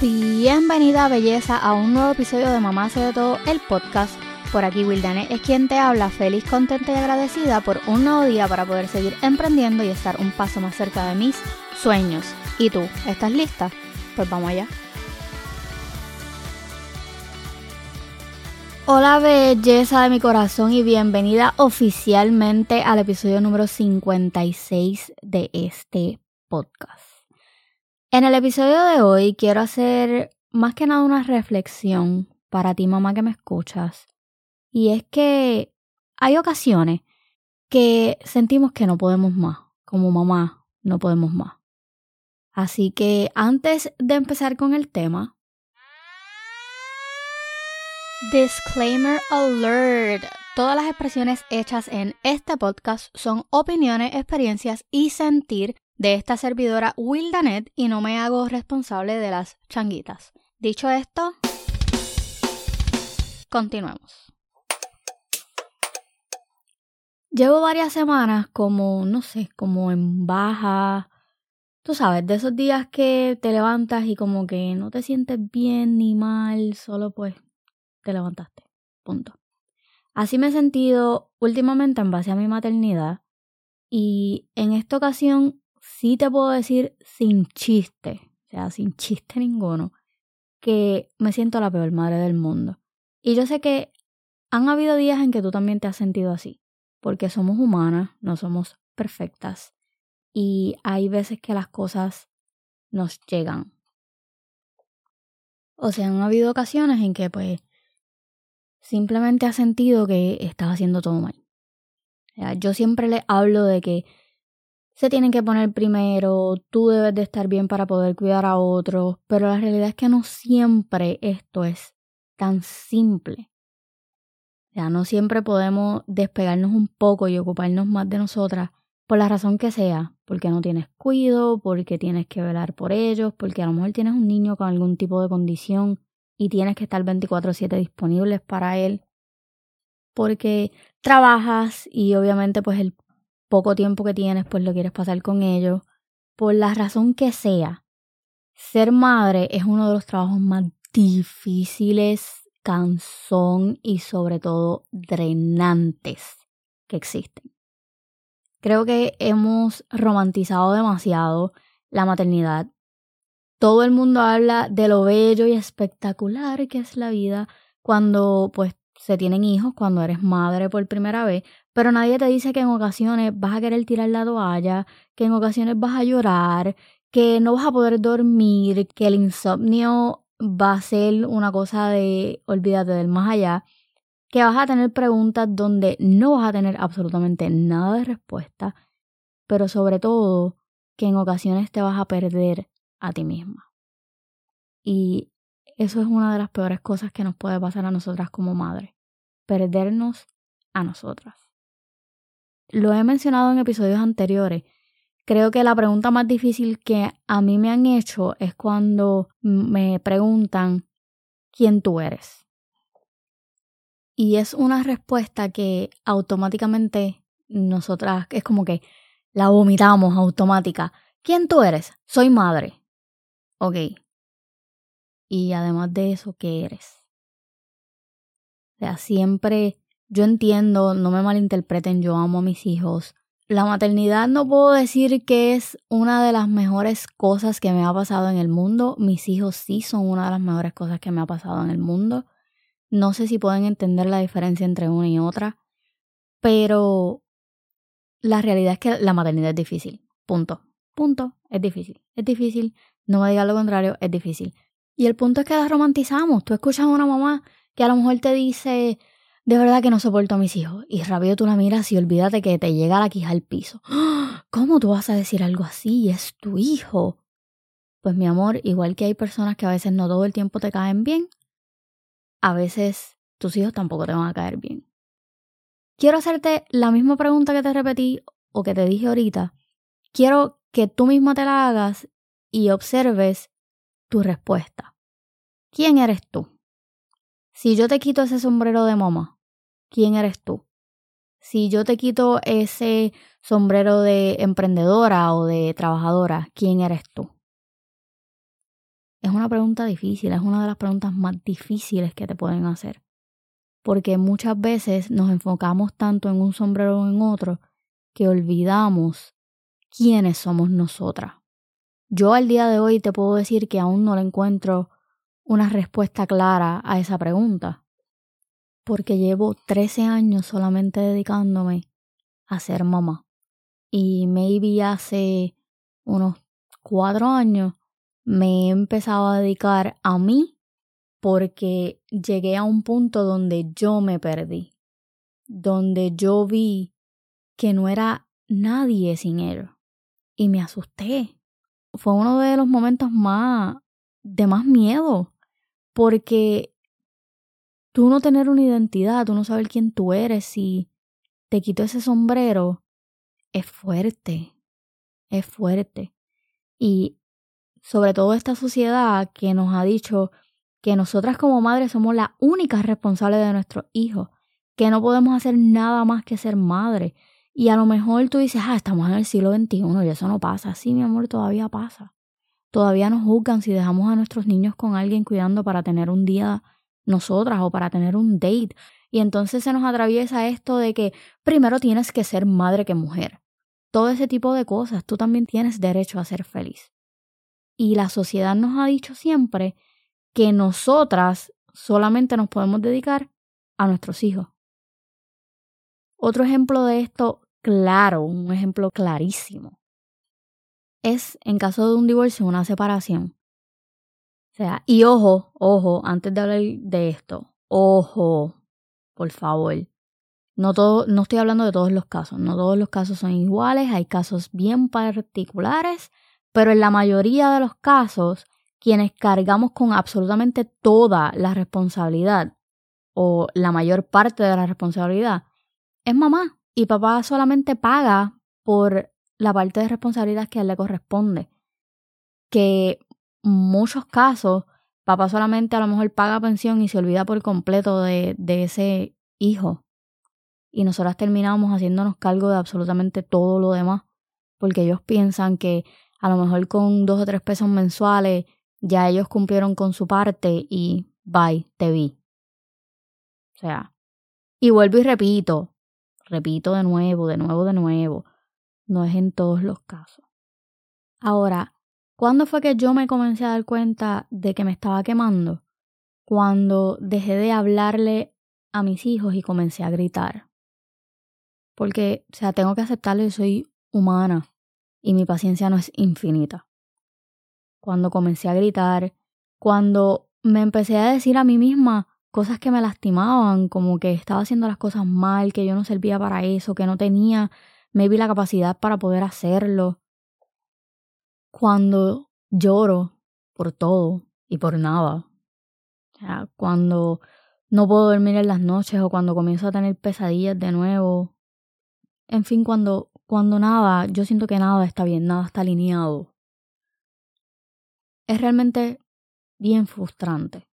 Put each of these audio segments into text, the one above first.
Bienvenida belleza a un nuevo episodio de Mamá hace de todo el podcast. Por aquí Wildane es quien te habla, feliz, contenta y agradecida por un nuevo día para poder seguir emprendiendo y estar un paso más cerca de mis sueños. ¿Y tú? ¿Estás lista? Pues vamos allá. Hola belleza de mi corazón y bienvenida oficialmente al episodio número 56 de este podcast. En el episodio de hoy quiero hacer más que nada una reflexión para ti mamá que me escuchas. Y es que hay ocasiones que sentimos que no podemos más. Como mamá, no podemos más. Así que antes de empezar con el tema, Disclaimer alert. Todas las expresiones hechas en este podcast son opiniones, experiencias y sentir de esta servidora Wildanet y no me hago responsable de las changuitas. Dicho esto, continuemos. Llevo varias semanas como, no sé, como en baja. Tú sabes, de esos días que te levantas y como que no te sientes bien ni mal, solo pues te levantaste. Punto. Así me he sentido últimamente en base a mi maternidad y en esta ocasión sí te puedo decir sin chiste, o sea, sin chiste ninguno, que me siento la peor madre del mundo. Y yo sé que han habido días en que tú también te has sentido así, porque somos humanas, no somos perfectas, y hay veces que las cosas nos llegan. O sea, han habido ocasiones en que pues simplemente has sentido que estás haciendo todo mal. O sea, yo siempre le hablo de que se tienen que poner primero, tú debes de estar bien para poder cuidar a otros, pero la realidad es que no siempre esto es tan simple. Ya no siempre podemos despegarnos un poco y ocuparnos más de nosotras por la razón que sea, porque no tienes cuido, porque tienes que velar por ellos, porque a lo mejor tienes un niño con algún tipo de condición y tienes que estar 24/7 disponibles para él, porque trabajas y obviamente pues el poco tiempo que tienes, pues lo quieres pasar con ellos. Por la razón que sea, ser madre es uno de los trabajos más difíciles, cansón y sobre todo drenantes que existen. Creo que hemos romantizado demasiado la maternidad. Todo el mundo habla de lo bello y espectacular que es la vida cuando pues se tienen hijos, cuando eres madre por primera vez, pero nadie te dice que en ocasiones vas a querer tirar la toalla, que en ocasiones vas a llorar, que no vas a poder dormir, que el insomnio va a ser una cosa de olvídate del más allá, que vas a tener preguntas donde no vas a tener absolutamente nada de respuesta, pero sobre todo que en ocasiones te vas a perder a ti misma. Y eso es una de las peores cosas que nos puede pasar a nosotras como madres, perdernos a nosotras lo he mencionado en episodios anteriores. Creo que la pregunta más difícil que a mí me han hecho es cuando me preguntan quién tú eres. Y es una respuesta que automáticamente nosotras es como que la vomitamos automática. ¿Quién tú eres? Soy madre. Ok. Y además de eso, ¿qué eres? Sea, siempre yo entiendo, no me malinterpreten, yo amo a mis hijos. La maternidad no puedo decir que es una de las mejores cosas que me ha pasado en el mundo. Mis hijos sí son una de las mejores cosas que me ha pasado en el mundo. No sé si pueden entender la diferencia entre una y otra, pero la realidad es que la maternidad es difícil. Punto. Punto. Es difícil. Es difícil. No me digas lo contrario, es difícil. Y el punto es que la romantizamos. Tú escuchas a una mamá que a lo mejor te dice, de verdad que no soporto a mis hijos. Y rápido tú la miras y olvídate que te llega la quija al piso. ¿Cómo tú vas a decir algo así? Es tu hijo. Pues mi amor, igual que hay personas que a veces no todo el tiempo te caen bien, a veces tus hijos tampoco te van a caer bien. Quiero hacerte la misma pregunta que te repetí o que te dije ahorita. Quiero que tú misma te la hagas y observes tu respuesta. ¿Quién eres tú? Si yo te quito ese sombrero de mamá, quién eres tú. Si yo te quito ese sombrero de emprendedora o de trabajadora, ¿quién eres tú? Es una pregunta difícil, es una de las preguntas más difíciles que te pueden hacer. Porque muchas veces nos enfocamos tanto en un sombrero o en otro que olvidamos quiénes somos nosotras. Yo al día de hoy te puedo decir que aún no le encuentro una respuesta clara a esa pregunta, porque llevo 13 años solamente dedicándome a ser mamá. Y maybe hace unos cuatro años me he empezado a dedicar a mí porque llegué a un punto donde yo me perdí, donde yo vi que no era nadie sin él y me asusté. Fue uno de los momentos más de más miedo porque tú no tener una identidad, tú no saber quién tú eres y te quito ese sombrero es fuerte, es fuerte. Y sobre todo esta sociedad que nos ha dicho que nosotras como madres somos las únicas responsables de nuestros hijos, que no podemos hacer nada más que ser madre. Y a lo mejor tú dices, ah, estamos en el siglo XXI y eso no pasa. Sí, mi amor, todavía pasa. Todavía nos juzgan si dejamos a nuestros niños con alguien cuidando para tener un día nosotras o para tener un date. Y entonces se nos atraviesa esto de que primero tienes que ser madre que mujer. Todo ese tipo de cosas. Tú también tienes derecho a ser feliz. Y la sociedad nos ha dicho siempre que nosotras solamente nos podemos dedicar a nuestros hijos. Otro ejemplo de esto claro, un ejemplo clarísimo, es en caso de un divorcio, una separación. O sea, y ojo, ojo, antes de hablar de esto, ojo, por favor. No, todo, no estoy hablando de todos los casos, no todos los casos son iguales, hay casos bien particulares pero en la mayoría de los casos, quienes cargamos con absolutamente toda la responsabilidad o la mayor parte de la responsabilidad es mamá y papá solamente paga por la parte de responsabilidad que a él le corresponde. Que muchos casos papá solamente a lo mejor paga pensión y se olvida por completo de, de ese hijo. Y nosotras terminamos haciéndonos cargo de absolutamente todo lo demás, porque ellos piensan que a lo mejor con dos o tres pesos mensuales ya ellos cumplieron con su parte y bye, te vi. O sea, y vuelvo y repito, repito de nuevo, de nuevo, de nuevo, no es en todos los casos. Ahora, ¿cuándo fue que yo me comencé a dar cuenta de que me estaba quemando? Cuando dejé de hablarle a mis hijos y comencé a gritar. Porque, o sea, tengo que aceptarlo, soy humana y mi paciencia no es infinita. Cuando comencé a gritar, cuando me empecé a decir a mí misma cosas que me lastimaban, como que estaba haciendo las cosas mal, que yo no servía para eso, que no tenía maybe la capacidad para poder hacerlo. Cuando lloro por todo y por nada. Cuando no puedo dormir en las noches o cuando comienzo a tener pesadillas de nuevo. En fin, cuando cuando nada, yo siento que nada está bien, nada está alineado. Es realmente bien frustrante.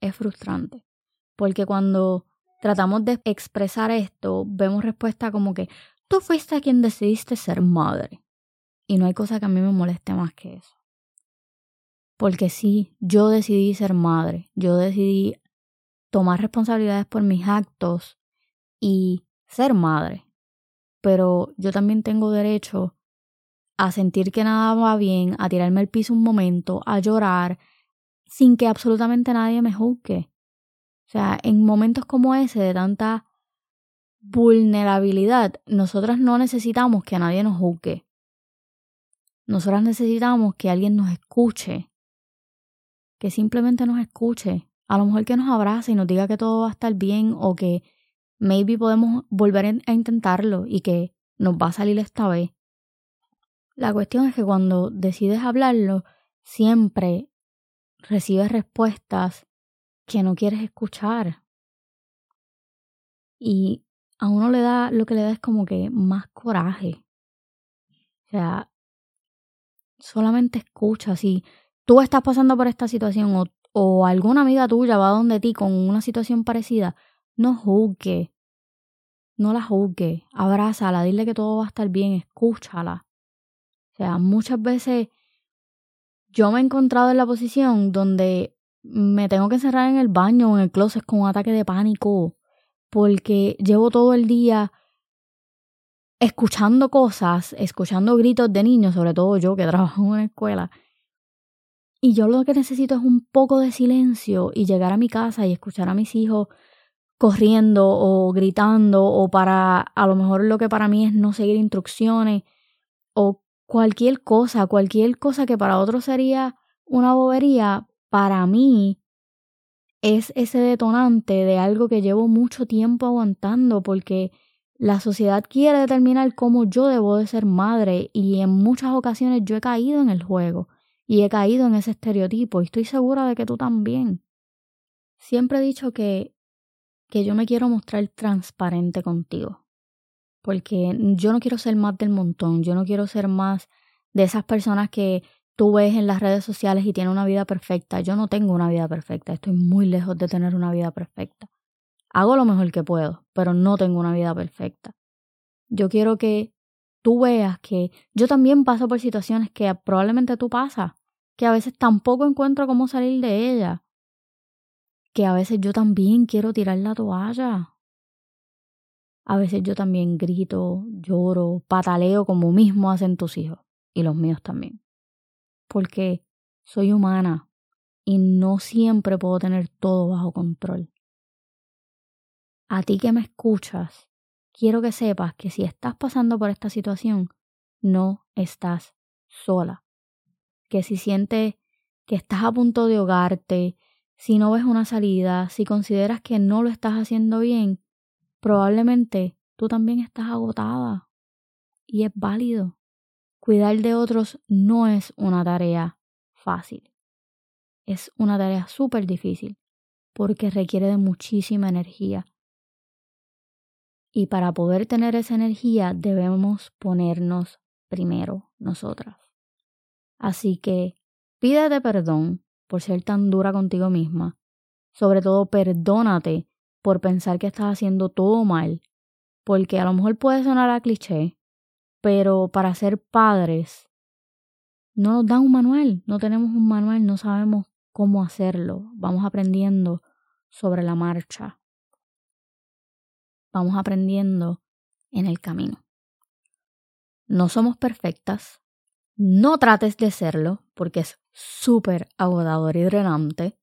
Es frustrante. Porque cuando tratamos de expresar esto, vemos respuesta como que tú fuiste quien decidiste ser madre. Y no hay cosa que a mí me moleste más que eso. Porque sí, yo decidí ser madre. Yo decidí tomar responsabilidades por mis actos y ser madre pero yo también tengo derecho a sentir que nada va bien, a tirarme al piso un momento, a llorar, sin que absolutamente nadie me juzgue. O sea, en momentos como ese de tanta vulnerabilidad, nosotras no necesitamos que nadie nos juzgue. Nosotras necesitamos que alguien nos escuche, que simplemente nos escuche, a lo mejor que nos abrace y nos diga que todo va a estar bien o que maybe podemos volver a intentarlo y que nos va a salir esta vez. La cuestión es que cuando decides hablarlo, siempre recibes respuestas que no quieres escuchar. Y a uno le da, lo que le da es como que más coraje. O sea, solamente escucha. Si tú estás pasando por esta situación o, o alguna amiga tuya va donde ti con una situación parecida, no juzgue. No la juzgue. Abrázala. Dile que todo va a estar bien. Escúchala. O sea, muchas veces yo me he encontrado en la posición donde me tengo que encerrar en el baño o en el closet con un ataque de pánico porque llevo todo el día escuchando cosas, escuchando gritos de niños, sobre todo yo que trabajo en una escuela. Y yo lo que necesito es un poco de silencio y llegar a mi casa y escuchar a mis hijos corriendo o gritando o para a lo mejor lo que para mí es no seguir instrucciones o cualquier cosa, cualquier cosa que para otros sería una bobería, para mí es ese detonante de algo que llevo mucho tiempo aguantando porque la sociedad quiere determinar cómo yo debo de ser madre y en muchas ocasiones yo he caído en el juego y he caído en ese estereotipo y estoy segura de que tú también. Siempre he dicho que que yo me quiero mostrar transparente contigo. Porque yo no quiero ser más del montón, yo no quiero ser más de esas personas que tú ves en las redes sociales y tienen una vida perfecta. Yo no tengo una vida perfecta, estoy muy lejos de tener una vida perfecta. Hago lo mejor que puedo, pero no tengo una vida perfecta. Yo quiero que tú veas que yo también paso por situaciones que probablemente tú pasas, que a veces tampoco encuentro cómo salir de ellas que a veces yo también quiero tirar la toalla. A veces yo también grito, lloro, pataleo como mismo hacen tus hijos y los míos también. Porque soy humana y no siempre puedo tener todo bajo control. A ti que me escuchas, quiero que sepas que si estás pasando por esta situación, no estás sola. Que si sientes que estás a punto de ahogarte, si no ves una salida, si consideras que no lo estás haciendo bien, probablemente tú también estás agotada. Y es válido. Cuidar de otros no es una tarea fácil. Es una tarea súper difícil porque requiere de muchísima energía. Y para poder tener esa energía debemos ponernos primero nosotras. Así que pídete perdón por ser tan dura contigo misma. Sobre todo, perdónate por pensar que estás haciendo todo mal, porque a lo mejor puede sonar a cliché, pero para ser padres no nos dan un manual, no tenemos un manual, no sabemos cómo hacerlo, vamos aprendiendo sobre la marcha, vamos aprendiendo en el camino. No somos perfectas, no trates de serlo porque es súper agotador y drenante.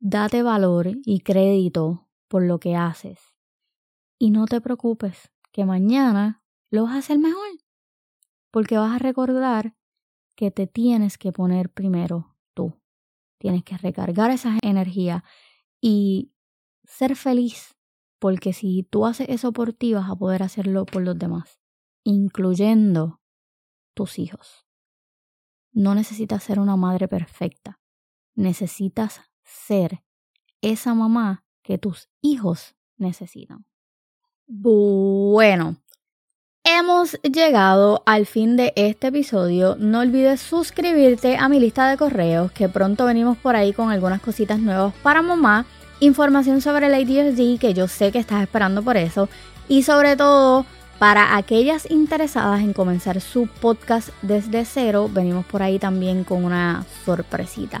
Date valor y crédito por lo que haces. Y no te preocupes que mañana lo vas a hacer mejor. Porque vas a recordar que te tienes que poner primero tú. Tienes que recargar esa energía y ser feliz. Porque si tú haces eso por ti, vas a poder hacerlo por los demás, incluyendo tus hijos. No necesitas ser una madre perfecta. Necesitas ser esa mamá que tus hijos necesitan. Bueno, hemos llegado al fin de este episodio. No olvides suscribirte a mi lista de correos que pronto venimos por ahí con algunas cositas nuevas para mamá. Información sobre el ADHD que yo sé que estás esperando por eso. Y sobre todo para aquellas interesadas en comenzar su podcast desde cero, venimos por ahí también con una sorpresita.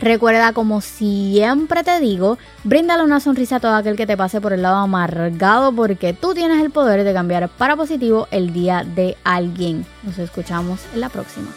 Recuerda, como siempre te digo, bríndale una sonrisa a todo aquel que te pase por el lado amargado porque tú tienes el poder de cambiar para positivo el día de alguien. Nos escuchamos en la próxima.